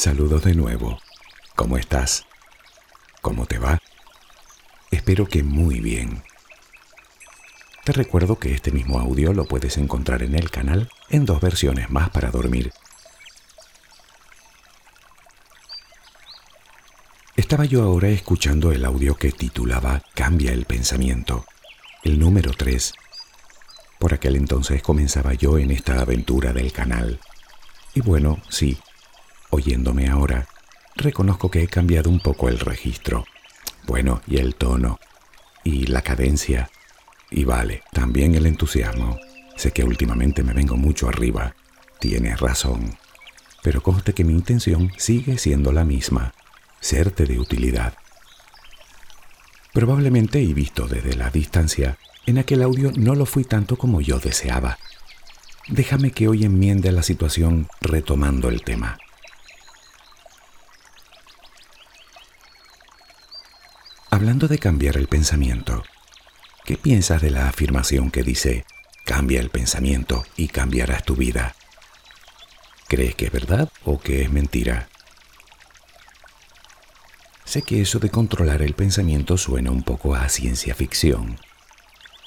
Saludos de nuevo. ¿Cómo estás? ¿Cómo te va? Espero que muy bien. Te recuerdo que este mismo audio lo puedes encontrar en el canal en dos versiones más para dormir. Estaba yo ahora escuchando el audio que titulaba Cambia el pensamiento, el número 3. Por aquel entonces comenzaba yo en esta aventura del canal. Y bueno, sí, oyéndome ahora, reconozco que he cambiado un poco el registro. Bueno, y el tono, y la cadencia, y vale, también el entusiasmo. Sé que últimamente me vengo mucho arriba. Tienes razón. Pero conste que mi intención sigue siendo la misma, serte de utilidad. Probablemente, y visto desde la distancia, en aquel audio no lo fui tanto como yo deseaba. Déjame que hoy enmiende la situación retomando el tema. Hablando de cambiar el pensamiento, ¿qué piensas de la afirmación que dice, cambia el pensamiento y cambiarás tu vida? ¿Crees que es verdad o que es mentira? Sé que eso de controlar el pensamiento suena un poco a ciencia ficción.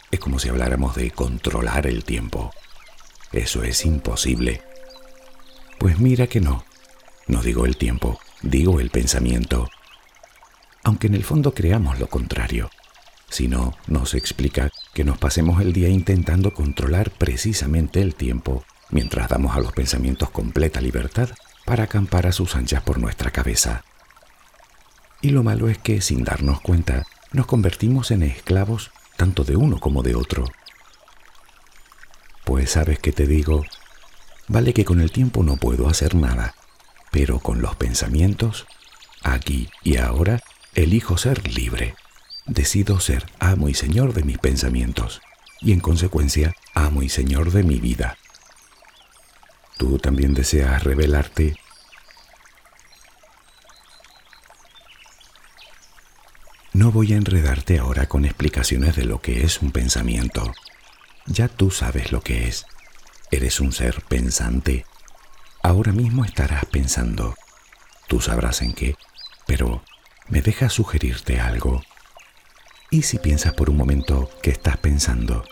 Es como si habláramos de controlar el tiempo. Eso es imposible. Pues mira que no. No digo el tiempo, digo el pensamiento aunque en el fondo creamos lo contrario. Si no, nos explica que nos pasemos el día intentando controlar precisamente el tiempo, mientras damos a los pensamientos completa libertad para acampar a sus anchas por nuestra cabeza. Y lo malo es que, sin darnos cuenta, nos convertimos en esclavos tanto de uno como de otro. Pues sabes que te digo, vale que con el tiempo no puedo hacer nada, pero con los pensamientos, aquí y ahora, Elijo ser libre. Decido ser amo y señor de mis pensamientos y en consecuencia amo y señor de mi vida. ¿Tú también deseas revelarte? No voy a enredarte ahora con explicaciones de lo que es un pensamiento. Ya tú sabes lo que es. Eres un ser pensante. Ahora mismo estarás pensando. Tú sabrás en qué, pero ¿me dejas sugerirte algo? ¿Y si piensas por un momento qué estás pensando?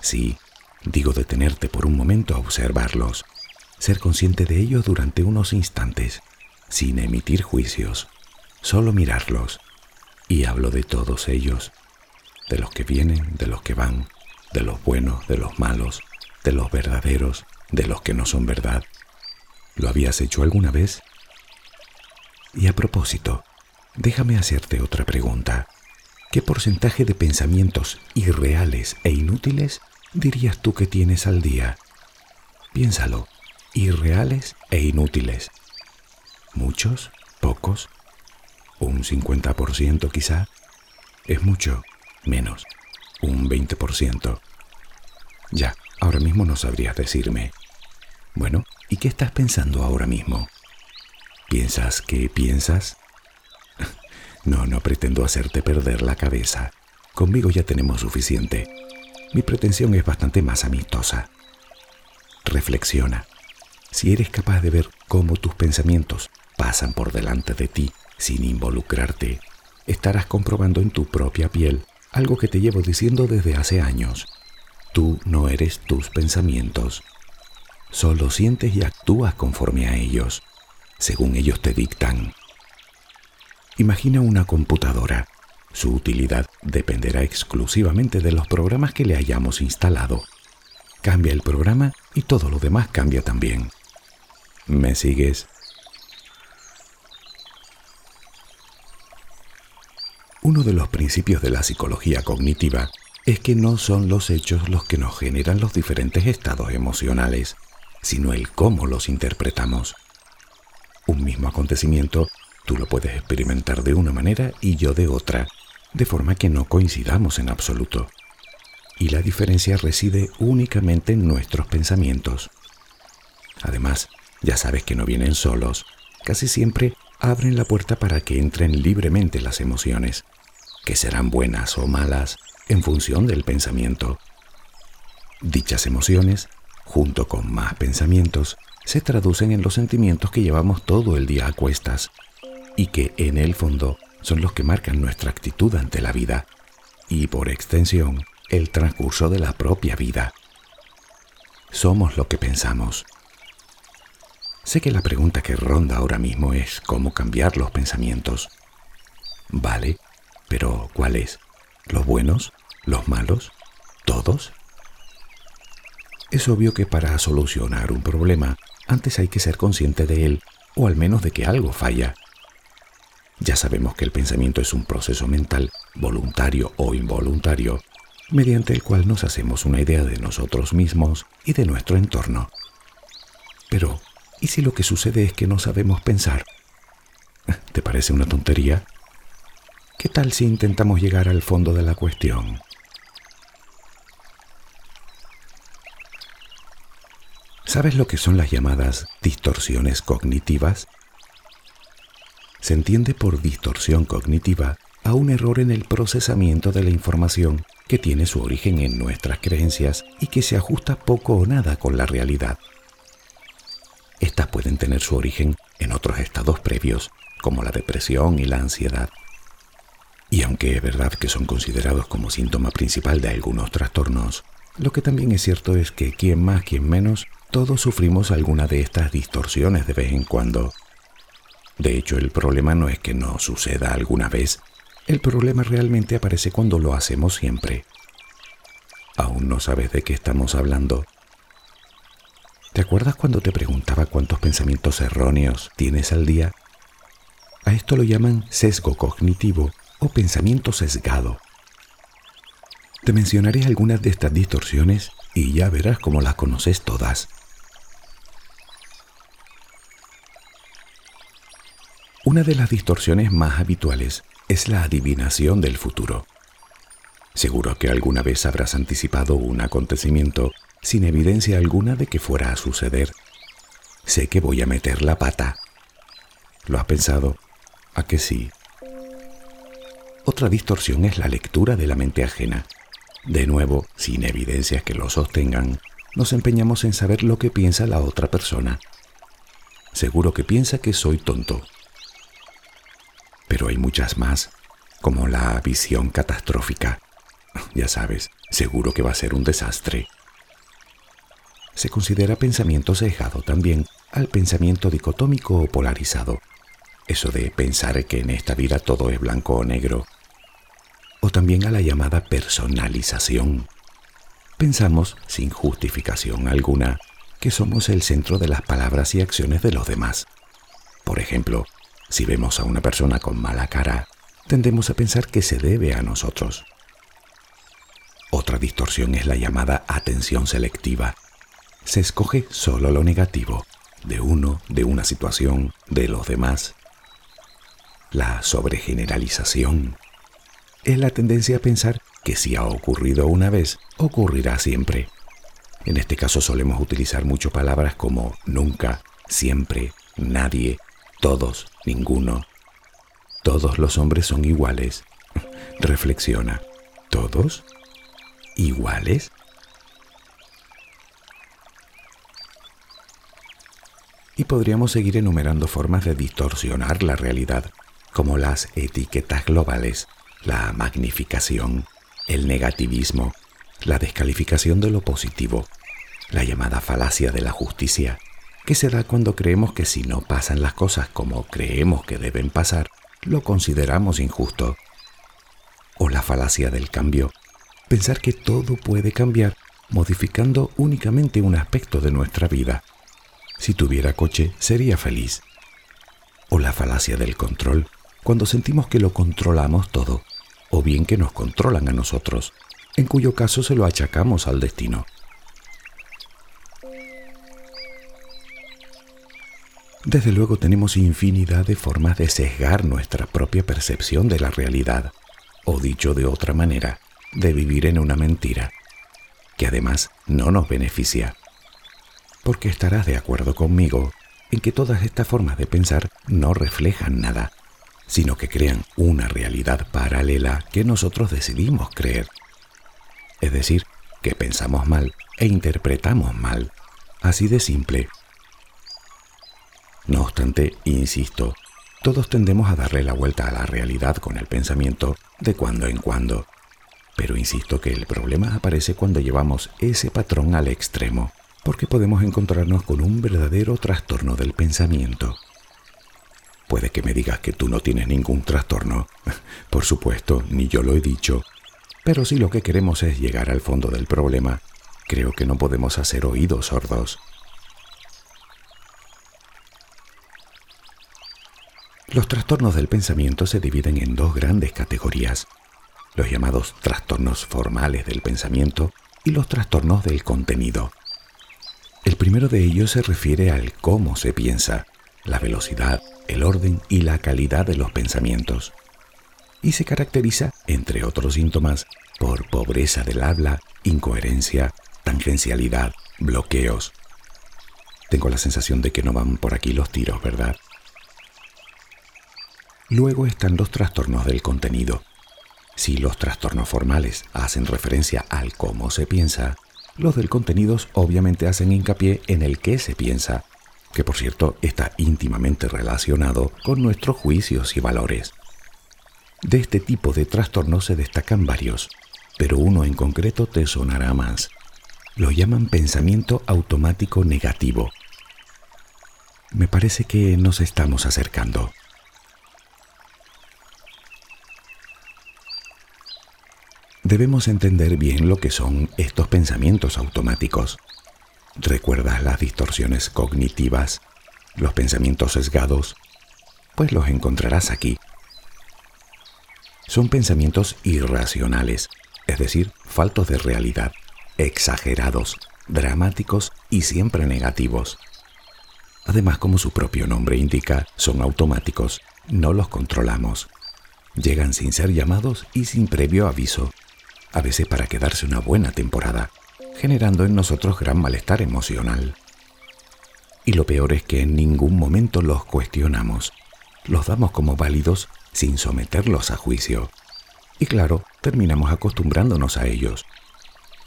Sí, digo detenerte por un momento a observarlos, ser consciente de ellos durante unos instantes, sin emitir juicios, solo mirarlos. Y hablo de todos ellos, de los que vienen, de los que van, de los buenos, de los malos, de los verdaderos, de los que no son verdad. ¿Lo habías hecho alguna vez? Y a propósito, déjame hacerte otra pregunta. ¿Qué porcentaje de pensamientos irreales e inútiles dirías tú que tienes al día? Piénsalo, irreales e inútiles. ¿Muchos? ¿Pocos? ¿Un 50% quizá? ¿Es mucho? Menos. ¿Un 20%? Ya, ahora mismo no sabrías decirme. Bueno, ¿y qué estás pensando ahora mismo? ¿Piensas que piensas? No, no pretendo hacerte perder la cabeza. Conmigo ya tenemos suficiente. Mi pretensión es bastante más amistosa. Reflexiona. Si eres capaz de ver cómo tus pensamientos pasan por delante de ti sin involucrarte, estarás comprobando en tu propia piel algo que te llevo diciendo desde hace años. Tú no eres tus pensamientos. Solo sientes y actúas conforme a ellos, según ellos te dictan. Imagina una computadora. Su utilidad dependerá exclusivamente de los programas que le hayamos instalado. Cambia el programa y todo lo demás cambia también. ¿Me sigues? Uno de los principios de la psicología cognitiva es que no son los hechos los que nos generan los diferentes estados emocionales, sino el cómo los interpretamos. Un mismo acontecimiento tú lo puedes experimentar de una manera y yo de otra, de forma que no coincidamos en absoluto. Y la diferencia reside únicamente en nuestros pensamientos. Además, ya sabes que no vienen solos, casi siempre abren la puerta para que entren libremente las emociones, que serán buenas o malas en función del pensamiento. Dichas emociones, junto con más pensamientos, se traducen en los sentimientos que llevamos todo el día a cuestas y que en el fondo son los que marcan nuestra actitud ante la vida y por extensión el transcurso de la propia vida. Somos lo que pensamos. Sé que la pregunta que ronda ahora mismo es cómo cambiar los pensamientos. Vale, pero ¿cuáles? ¿Los buenos? ¿Los malos? ¿Todos? Es obvio que para solucionar un problema, antes hay que ser consciente de él, o al menos de que algo falla. Ya sabemos que el pensamiento es un proceso mental, voluntario o involuntario, mediante el cual nos hacemos una idea de nosotros mismos y de nuestro entorno. Pero, ¿Y si lo que sucede es que no sabemos pensar? ¿Te parece una tontería? ¿Qué tal si intentamos llegar al fondo de la cuestión? ¿Sabes lo que son las llamadas distorsiones cognitivas? Se entiende por distorsión cognitiva a un error en el procesamiento de la información que tiene su origen en nuestras creencias y que se ajusta poco o nada con la realidad. Estas pueden tener su origen en otros estados previos, como la depresión y la ansiedad. Y aunque es verdad que son considerados como síntoma principal de algunos trastornos, lo que también es cierto es que quien más, quien menos, todos sufrimos alguna de estas distorsiones de vez en cuando. De hecho, el problema no es que no suceda alguna vez, el problema realmente aparece cuando lo hacemos siempre. ¿Aún no sabes de qué estamos hablando? ¿Te acuerdas cuando te preguntaba cuántos pensamientos erróneos tienes al día? A esto lo llaman sesgo cognitivo o pensamiento sesgado. Te mencionaré algunas de estas distorsiones y ya verás cómo las conoces todas. Una de las distorsiones más habituales es la adivinación del futuro. Seguro que alguna vez habrás anticipado un acontecimiento sin evidencia alguna de que fuera a suceder. Sé que voy a meter la pata. ¿Lo has pensado? ¿A que sí? Otra distorsión es la lectura de la mente ajena. De nuevo, sin evidencias que lo sostengan, nos empeñamos en saber lo que piensa la otra persona. Seguro que piensa que soy tonto. Pero hay muchas más, como la visión catastrófica. Ya sabes, seguro que va a ser un desastre se considera pensamiento sesgado también al pensamiento dicotómico o polarizado, eso de pensar que en esta vida todo es blanco o negro, o también a la llamada personalización. Pensamos, sin justificación alguna, que somos el centro de las palabras y acciones de los demás. Por ejemplo, si vemos a una persona con mala cara, tendemos a pensar que se debe a nosotros. Otra distorsión es la llamada atención selectiva, se escoge solo lo negativo de uno, de una situación, de los demás. La sobregeneralización es la tendencia a pensar que si ha ocurrido una vez, ocurrirá siempre. En este caso solemos utilizar mucho palabras como nunca, siempre, nadie, todos, ninguno. Todos los hombres son iguales. Reflexiona. ¿Todos? ¿Iguales? y podríamos seguir enumerando formas de distorsionar la realidad, como las etiquetas globales, la magnificación, el negativismo, la descalificación de lo positivo, la llamada falacia de la justicia, que se da cuando creemos que si no pasan las cosas como creemos que deben pasar, lo consideramos injusto. O la falacia del cambio, pensar que todo puede cambiar modificando únicamente un aspecto de nuestra vida si tuviera coche, sería feliz. O la falacia del control, cuando sentimos que lo controlamos todo, o bien que nos controlan a nosotros, en cuyo caso se lo achacamos al destino. Desde luego tenemos infinidad de formas de sesgar nuestra propia percepción de la realidad, o dicho de otra manera, de vivir en una mentira, que además no nos beneficia. Porque estarás de acuerdo conmigo en que todas estas formas de pensar no reflejan nada, sino que crean una realidad paralela que nosotros decidimos creer. Es decir, que pensamos mal e interpretamos mal, así de simple no obstante, insisto, todos tendemos a darle la vuelta a la realidad con el pensamiento de cuando en cuando. Pero insisto que el problema aparece cuando llevamos ese patrón al extremo, porque podemos encontrarnos con un verdadero trastorno del pensamiento. Puede que me digas que tú no tienes ningún trastorno. Por supuesto, ni yo lo he dicho. Pero si lo que queremos es llegar al fondo del problema, creo que no podemos hacer oídos sordos. Los trastornos del pensamiento se dividen en dos grandes categorías, los llamados trastornos formales del pensamiento y los trastornos del contenido. El primero de ellos se refiere al cómo se piensa, la velocidad, el orden y la calidad de los pensamientos. Y se caracteriza, entre otros síntomas, por pobreza del habla, incoherencia, tangencialidad, bloqueos. Tengo la sensación de que no van por aquí los tiros, ¿verdad? Luego están los trastornos del contenido. Si los trastornos formales hacen referencia al cómo se piensa, los del contenido obviamente hacen hincapié en el qué se piensa, que por cierto está íntimamente relacionado con nuestros juicios y valores. De este tipo de trastornos se destacan varios, pero uno en concreto te sonará más. Lo llaman pensamiento automático negativo. Me parece que nos estamos acercando. Debemos entender bien lo que son estos pensamientos automáticos. ¿Recuerdas las distorsiones cognitivas, los pensamientos sesgados? Pues los encontrarás aquí. Son pensamientos irracionales, es decir, faltos de realidad, exagerados, dramáticos y siempre negativos. Además, como su propio nombre indica, son automáticos, no los controlamos. Llegan sin ser llamados y sin previo aviso a veces para quedarse una buena temporada, generando en nosotros gran malestar emocional. Y lo peor es que en ningún momento los cuestionamos, los damos como válidos sin someterlos a juicio. Y claro, terminamos acostumbrándonos a ellos.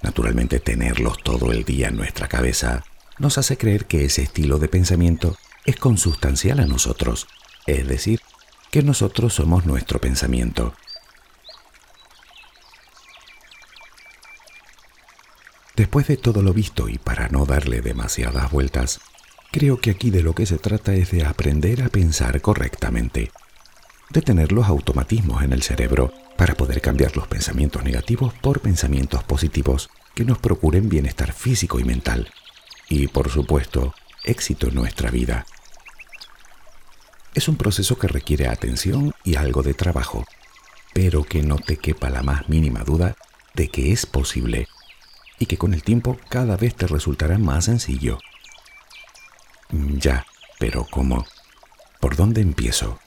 Naturalmente tenerlos todo el día en nuestra cabeza nos hace creer que ese estilo de pensamiento es consustancial a nosotros, es decir, que nosotros somos nuestro pensamiento Después de todo lo visto y para no darle demasiadas vueltas, creo que aquí de lo que se trata es de aprender a pensar correctamente, de tener los automatismos en el cerebro para poder cambiar los pensamientos negativos por pensamientos positivos que nos procuren bienestar físico y mental y, por supuesto, éxito en nuestra vida. Es un proceso que requiere atención y algo de trabajo, pero que no te quepa la más mínima duda de que es posible y que con el tiempo cada vez te resultará más sencillo. Mm, ya, pero ¿cómo? ¿Por dónde empiezo?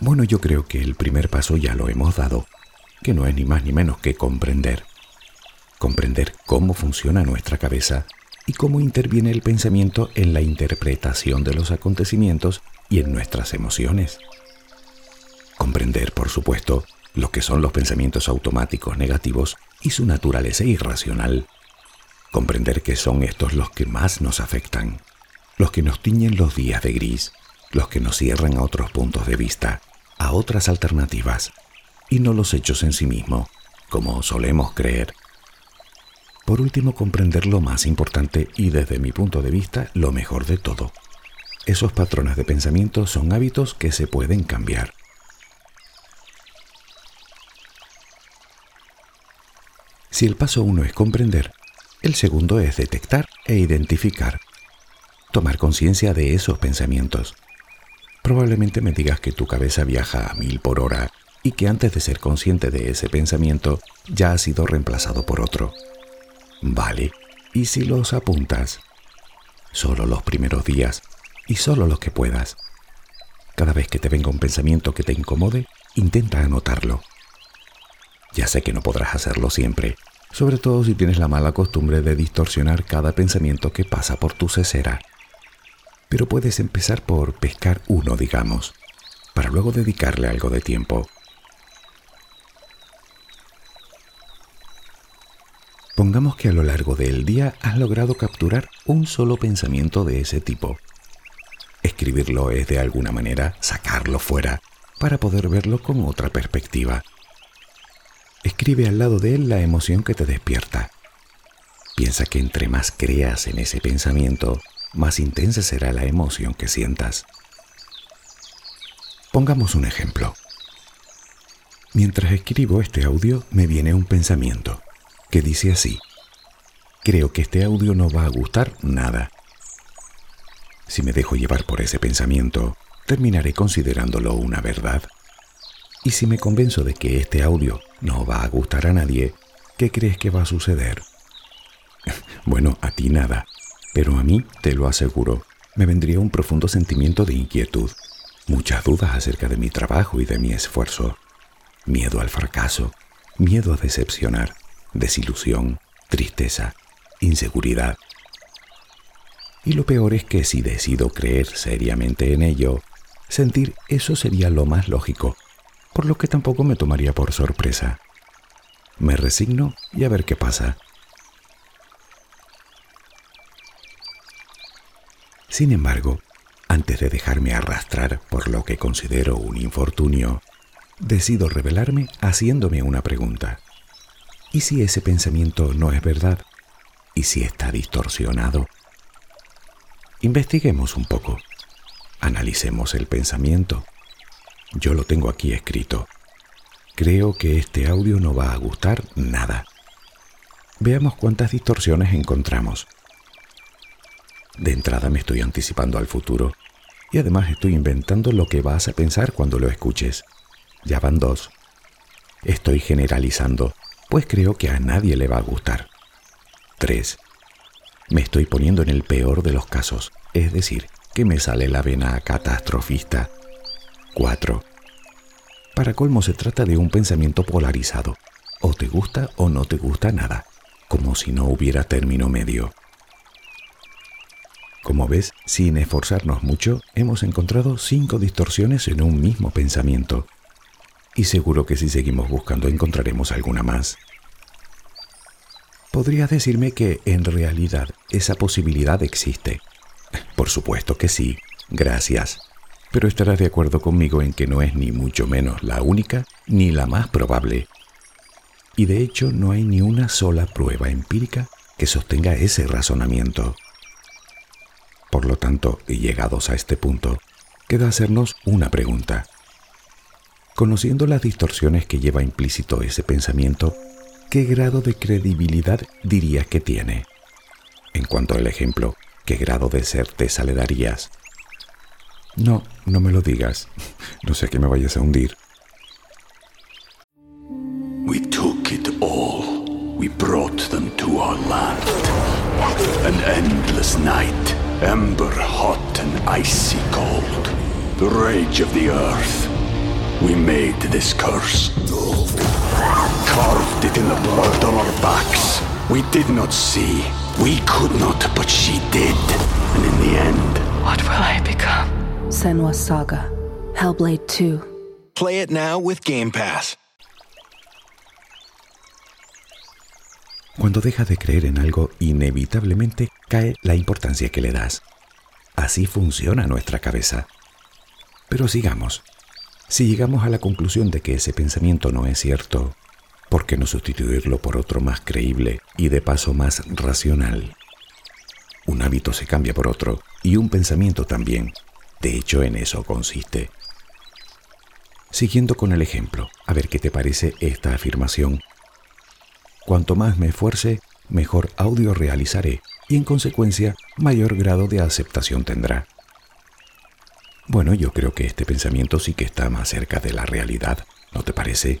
Bueno, yo creo que el primer paso ya lo hemos dado, que no es ni más ni menos que comprender. Comprender cómo funciona nuestra cabeza y cómo interviene el pensamiento en la interpretación de los acontecimientos y en nuestras emociones. Comprender, por supuesto, lo que son los pensamientos automáticos negativos y su naturaleza irracional. Comprender que son estos los que más nos afectan, los que nos tiñen los días de gris, los que nos cierran a otros puntos de vista, a otras alternativas, y no los hechos en sí mismo, como solemos creer. Por último, comprender lo más importante y desde mi punto de vista lo mejor de todo. Esos patrones de pensamiento son hábitos que se pueden cambiar Si el paso uno es comprender, el segundo es detectar e identificar. Tomar conciencia de esos pensamientos. Probablemente me digas que tu cabeza viaja a mil por hora y que antes de ser consciente de ese pensamiento ya ha sido reemplazado por otro. Vale, ¿y si los apuntas? Solo los primeros días y solo los que puedas. Cada vez que te venga un pensamiento que te incomode, intenta anotarlo. Ya sé que no podrás hacerlo siempre, sobre todo si tienes la mala costumbre de distorsionar cada pensamiento que pasa por tu cesera. Pero puedes empezar por pescar uno, digamos, para luego dedicarle algo de tiempo. Pongamos que a lo largo del día has logrado capturar un solo pensamiento de ese tipo. Escribirlo es de alguna manera sacarlo fuera para poder verlo con otra perspectiva. Escribe al lado de él la emoción que te despierta. Piensa que entre más creas en ese pensamiento, más intensa será la emoción que sientas. Pongamos un ejemplo. Mientras escribo este audio me viene un pensamiento que dice así, creo que este audio no va a gustar nada. Si me dejo llevar por ese pensamiento, terminaré considerándolo una verdad. Y si me convenzo de que este audio no va a gustar a nadie, ¿qué crees que va a suceder? bueno, a ti nada, pero a mí, te lo aseguro, me vendría un profundo sentimiento de inquietud, muchas dudas acerca de mi trabajo y de mi esfuerzo, miedo al fracaso, miedo a decepcionar, desilusión, tristeza, inseguridad. Y lo peor es que si decido creer seriamente en ello, sentir eso sería lo más lógico, por lo que tampoco me tomaría por sorpresa. Me resigno y a ver qué pasa. Sin embargo, antes de dejarme arrastrar por lo que considero un infortunio, decido revelarme haciéndome una pregunta. ¿Y si ese pensamiento no es verdad? ¿Y si está distorsionado? Investiguemos un poco. Analicemos el pensamiento. Yo lo tengo aquí escrito. Creo que este audio no va a gustar nada. Veamos cuántas distorsiones encontramos. De entrada me estoy anticipando al futuro y además estoy inventando lo que vas a pensar cuando lo escuches. Ya van dos. Estoy generalizando pues creo que a nadie le va a gustar. 3. Me estoy poniendo en el peor de los casos, es decir, que me sale la vena catastrofista. 4. Para colmo se trata de un pensamiento polarizado. O te gusta o no te gusta nada, como si no hubiera término medio. Como ves, sin esforzarnos mucho, hemos encontrado cinco distorsiones en un mismo pensamiento, y seguro que si seguimos buscando encontraremos alguna más. ¿Podrías decirme que en realidad esa posibilidad existe? Por supuesto que sí, gracias. Pero estarás de acuerdo conmigo en que no es ni mucho menos la única ni la más probable. Y de hecho no hay ni una sola prueba empírica que sostenga ese razonamiento. Por lo tanto, y llegados a este punto, queda hacernos una pregunta. Conociendo las distorsiones que lleva implícito ese pensamiento, ¿qué grado de credibilidad dirías que tiene? En cuanto al ejemplo, ¿qué grado de certeza le darías? No, no me lo digas. No sé que me vayas a hundir. We took it all. We brought them to our land. An endless night, ember hot and icy cold. The rage of the earth. We made this curse. Carved it in the blood on our backs. We did not see. We could not, but she did. And in the end, What will I become? Senwa Saga. Hellblade 2. Play it now with Game Pass. Cuando dejas de creer en algo, inevitablemente cae la importancia que le das. Así funciona nuestra cabeza. Pero sigamos. Si llegamos a la conclusión de que ese pensamiento no es cierto, ¿por qué no sustituirlo por otro más creíble y de paso más racional? Un hábito se cambia por otro y un pensamiento también. De hecho, en eso consiste. Siguiendo con el ejemplo, a ver qué te parece esta afirmación. Cuanto más me esfuerce, mejor audio realizaré y en consecuencia mayor grado de aceptación tendrá. Bueno, yo creo que este pensamiento sí que está más cerca de la realidad ¿No te parece?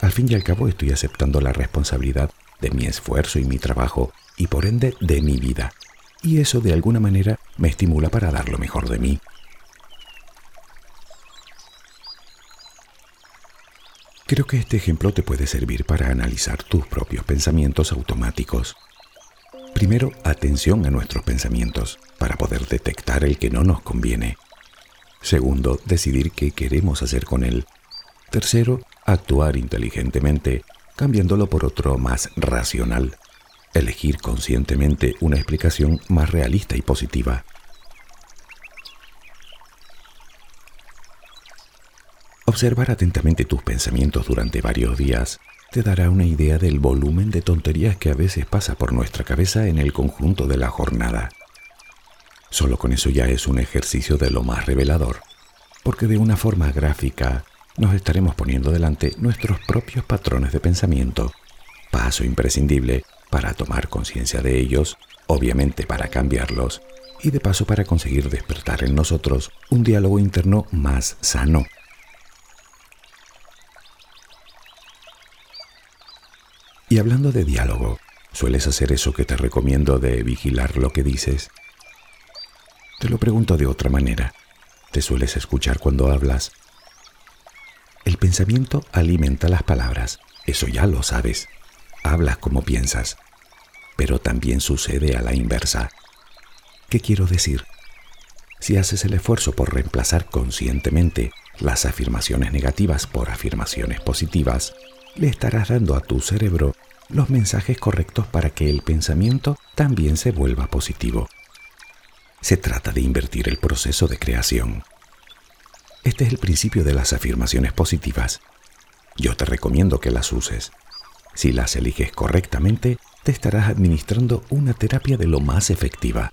Al fin y al cabo estoy aceptando la responsabilidad de mi esfuerzo y mi trabajo y por ende de mi vida. Y eso de alguna manera me estimula para dar lo mejor de mí. Creo que este ejemplo te puede servir para analizar tus propios pensamientos automáticos. Primero, atención a nuestros pensamientos para poder detectar el que no nos conviene. Segundo, decidir qué queremos hacer con él. Tercero, actuar inteligentemente, cambiándolo por otro más racional. Elegir conscientemente una explicación más realista y positiva. Observar atentamente tus pensamientos durante varios días te dará una idea del volumen de tonterías que a veces pasa por nuestra cabeza en el conjunto de la jornada. Solo con eso ya es un ejercicio de lo más revelador, porque de una forma gráfica nos estaremos poniendo delante nuestros propios patrones de pensamiento, paso imprescindible para tomar conciencia de ellos, obviamente para cambiarlos, y de paso para conseguir despertar en nosotros un diálogo interno más sano Y hablando de diálogo, ¿sueles hacer eso que te recomiendo de vigilar lo que dices? Te lo pregunto de otra manera. ¿Te sueles escuchar cuando hablas? El pensamiento alimenta las palabras, eso ya lo sabes. Hablas como piensas. Pero también sucede a la inversa. ¿Qué quiero decir? Si haces el esfuerzo por reemplazar conscientemente las afirmaciones negativas por afirmaciones positivas, le estarás dando a tu cerebro los mensajes correctos para que el pensamiento también se vuelva positivo. Se trata de invertir el proceso de creación. Este es el principio de las afirmaciones positivas. Yo te recomiendo que las uses. Si las eliges correctamente, te estarás administrando una terapia de lo más efectiva.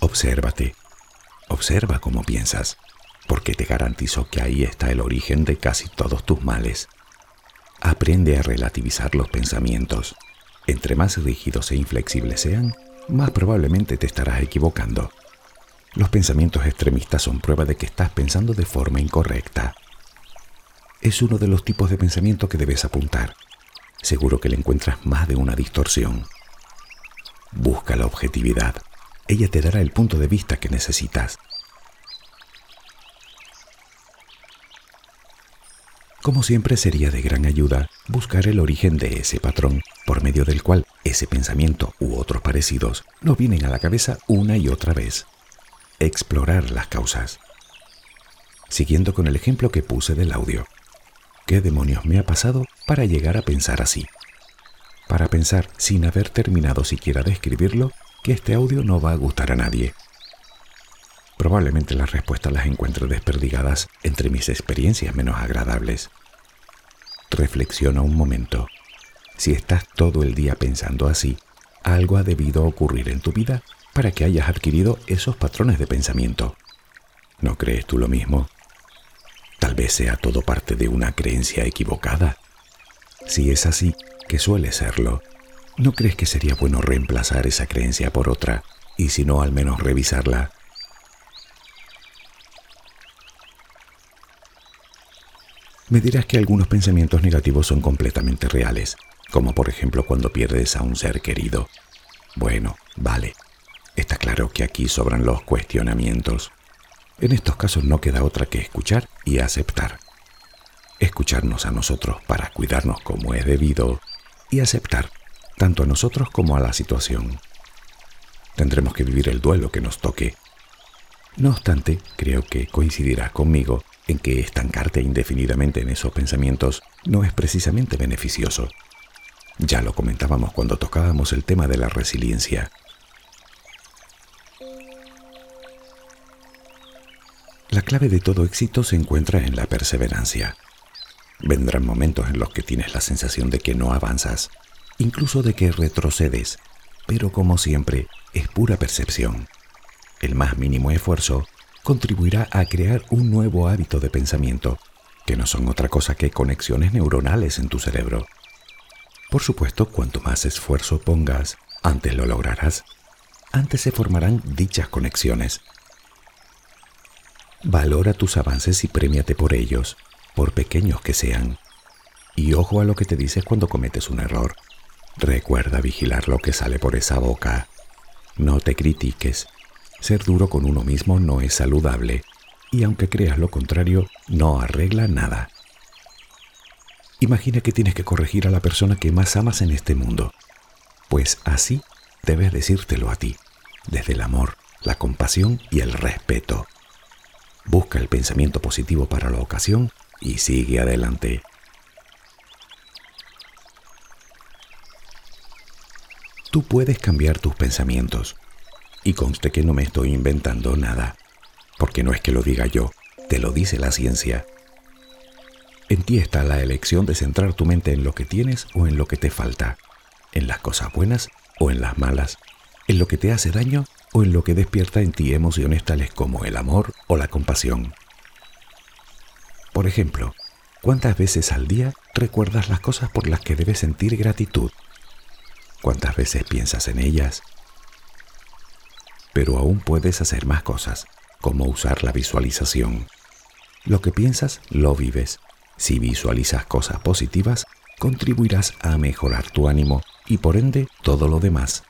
Obsérvate. Observa cómo piensas porque te garantizo que ahí está el origen de casi todos tus males. Aprende a relativizar los pensamientos. Entre más rígidos e inflexibles sean, más probablemente te estarás equivocando. Los pensamientos extremistas son prueba de que estás pensando de forma incorrecta. Es uno de los tipos de pensamiento que debes apuntar. Seguro que le encuentras más de una distorsión. Busca la objetividad. Ella te dará el punto de vista que necesitas. Como siempre sería de gran ayuda buscar el origen de ese patrón, por medio del cual ese pensamiento u otros parecidos nos vienen a la cabeza una y otra vez. Explorar las causas. Siguiendo con el ejemplo que puse del audio. ¿Qué demonios me ha pasado para llegar a pensar así? Para pensar, sin haber terminado siquiera de escribirlo, que este audio no va a gustar a nadie. Probablemente las respuestas las encuentre desperdigadas entre mis experiencias menos agradables. Reflexiona un momento. Si estás todo el día pensando así, algo ha debido ocurrir en tu vida para que hayas adquirido esos patrones de pensamiento. ¿No crees tú lo mismo? Tal vez sea todo parte de una creencia equivocada. Si es así, que suele serlo, ¿no crees que sería bueno reemplazar esa creencia por otra y si no al menos revisarla Me dirás que algunos pensamientos negativos son completamente reales, como por ejemplo cuando pierdes a un ser querido. Bueno, vale. Está claro que aquí sobran los cuestionamientos. En estos casos no queda otra que escuchar y aceptar. Escucharnos a nosotros para cuidarnos como es debido y aceptar tanto a nosotros como a la situación. Tendremos que vivir el duelo que nos toque. No obstante, creo que coincidirás conmigo en que estancarte indefinidamente en esos pensamientos no es precisamente beneficioso. Ya lo comentábamos cuando tocábamos el tema de la resiliencia. Clave de todo éxito se encuentra en la perseverancia. Vendrán momentos en los que tienes la sensación de que no avanzas, incluso de que retrocedes, pero como siempre, es pura percepción. El más mínimo esfuerzo contribuirá a crear un nuevo hábito de pensamiento, que no son otra cosa que conexiones neuronales en tu cerebro. Por supuesto, cuanto más esfuerzo pongas, antes lo lograrás, antes se formarán dichas conexiones. Valora tus avances y premiate por ellos, por pequeños que sean. Y ojo a lo que te dices cuando cometes un error. Recuerda vigilar lo que sale por esa boca. No te critiques. Ser duro con uno mismo no es saludable y aunque creas lo contrario, no arregla nada. Imagina que tienes que corregir a la persona que más amas en este mundo. Pues así debes decírtelo a ti, desde el amor, la compasión y el respeto. Busca el pensamiento positivo para la ocasión y sigue adelante. Tú puedes cambiar tus pensamientos. Y conste que no me estoy inventando nada, porque no es que lo diga yo, te lo dice la ciencia. En ti está la elección de centrar tu mente en lo que tienes o en lo que te falta, en las cosas buenas o en las malas, en lo que te hace daño o en lo que despierta en ti emociones tales como el amor o la compasión. Por ejemplo, ¿cuántas veces al día recuerdas las cosas por las que debes sentir gratitud? ¿Cuántas veces piensas en ellas? Pero aún puedes hacer más cosas, como usar la visualización. Lo que piensas, lo vives. Si visualizas cosas positivas, contribuirás a mejorar tu ánimo y por ende todo lo demás.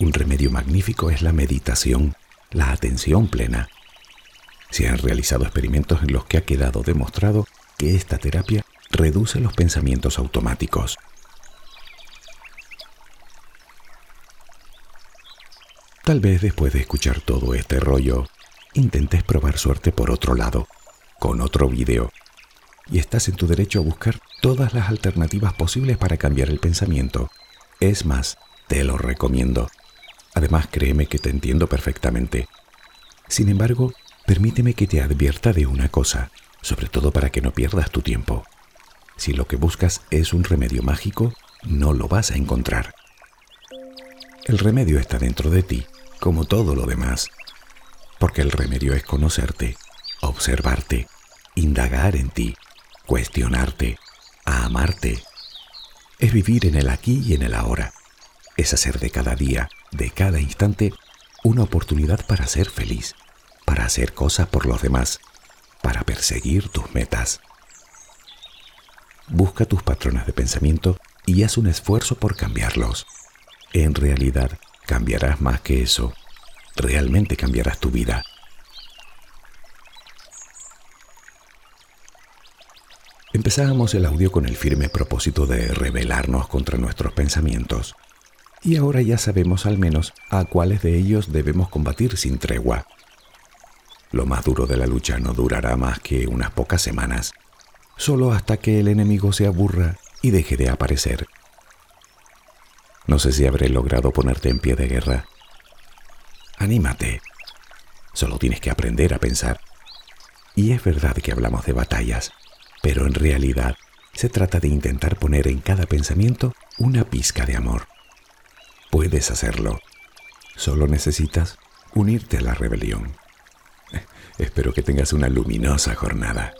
Un remedio magnífico es la meditación, la atención plena. Se han realizado experimentos en los que ha quedado demostrado que esta terapia reduce los pensamientos automáticos. Tal vez después de escuchar todo este rollo, intentes probar suerte por otro lado, con otro video, y estás en tu derecho a buscar todas las alternativas posibles para cambiar el pensamiento. Es más, te lo recomiendo. Además, créeme que te entiendo perfectamente. Sin embargo, permíteme que te advierta de una cosa, sobre todo para que no pierdas tu tiempo. Si lo que buscas es un remedio mágico, no lo vas a encontrar. El remedio está dentro de ti, como todo lo demás, porque el remedio es conocerte, observarte, indagar en ti, cuestionarte, amarte. Es vivir en el aquí y en el ahora. Es hacer de cada día de cada instante una oportunidad para ser feliz, para hacer cosas por los demás, para perseguir tus metas. Busca tus patrones de pensamiento y haz un esfuerzo por cambiarlos. En realidad, cambiarás más que eso. Realmente cambiarás tu vida. Empezábamos el audio con el firme propósito de rebelarnos contra nuestros pensamientos y ahora ya sabemos al menos a cuáles de ellos debemos combatir sin tregua. Lo más duro de la lucha no durará más que unas pocas semanas, solo hasta que el enemigo se aburra y deje de aparecer. No sé si habré logrado ponerte en pie de guerra. Anímate. Solo tienes que aprender a pensar. Y es verdad que hablamos de batallas, pero en realidad se trata de intentar poner en cada pensamiento una pizca de amor. Puedes hacerlo. Solo necesitas unirte a la rebelión. Espero que tengas una luminosa jornada.